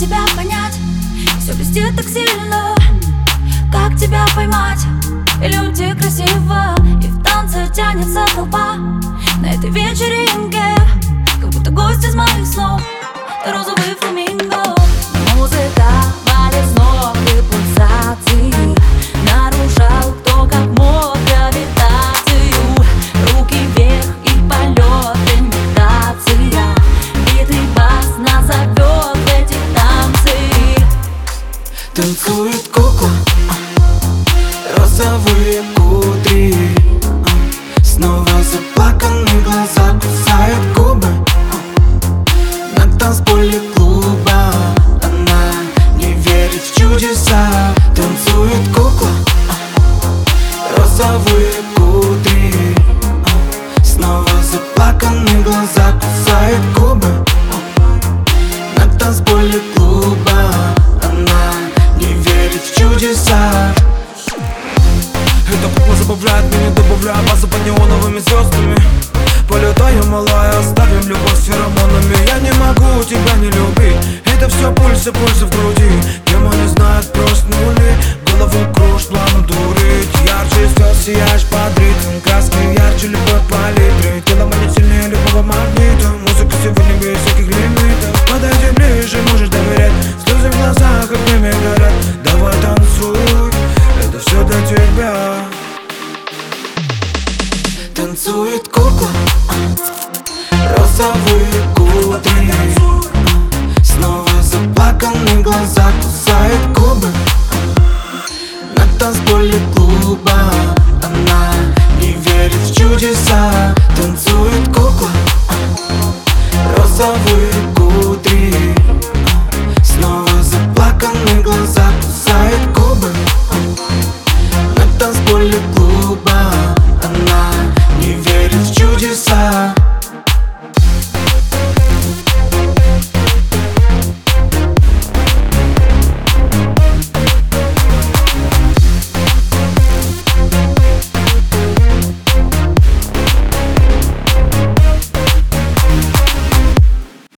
тебя понять? Все блестит так сильно Как тебя поймать? И люди красиво И в танце тянется толпа На этой вечеринке Как будто гость из моих снов Розовый фламинго Танцует кукла Розовые кудри. Снова заплаканные глаза кусают губы. На танцполе клуба Она не верит в чудеса. Танцует кукла Розовые кудри. Снова заплаканные глаза кусают губы. На танцполе Забавляет меня, добавляя базу под неоновыми звездами Полетаю, малая, оставим любовь феромонами. Я не могу тебя не любить. Это все пульсы, пульсы в груди. Тема не знает, проснули Голову кружь, планом дурить. Ярче звезд сияешь под ритм. Краски ярче любой палитры Тело манит сильнее любого магнита. Музыка сегодня без всяких лимитов. Подойди ближе, можешь доверять. Слезы в глазах, как время горят Давай танцуй, это все для тебя танцует кукла Розовые кудри, Снова заплаканы глаза, кусают губы. На танцполе клуба Она не верит в чудеса. Танцует кукла. Розовые кудри.